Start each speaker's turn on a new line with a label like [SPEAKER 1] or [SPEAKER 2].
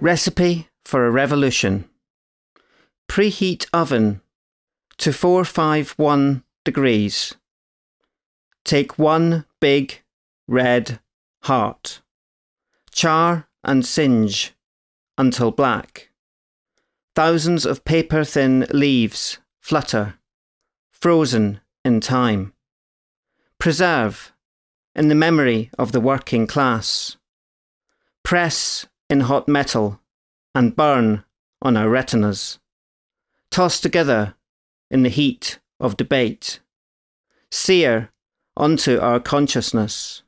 [SPEAKER 1] Recipe for a revolution. Preheat oven to 451 degrees. Take one big red heart. Char and singe until black. Thousands of paper thin leaves flutter, frozen in time. Preserve in the memory of the working class. Press in hot metal and burn on our retinas. Toss together in the heat of debate. Sear onto our consciousness.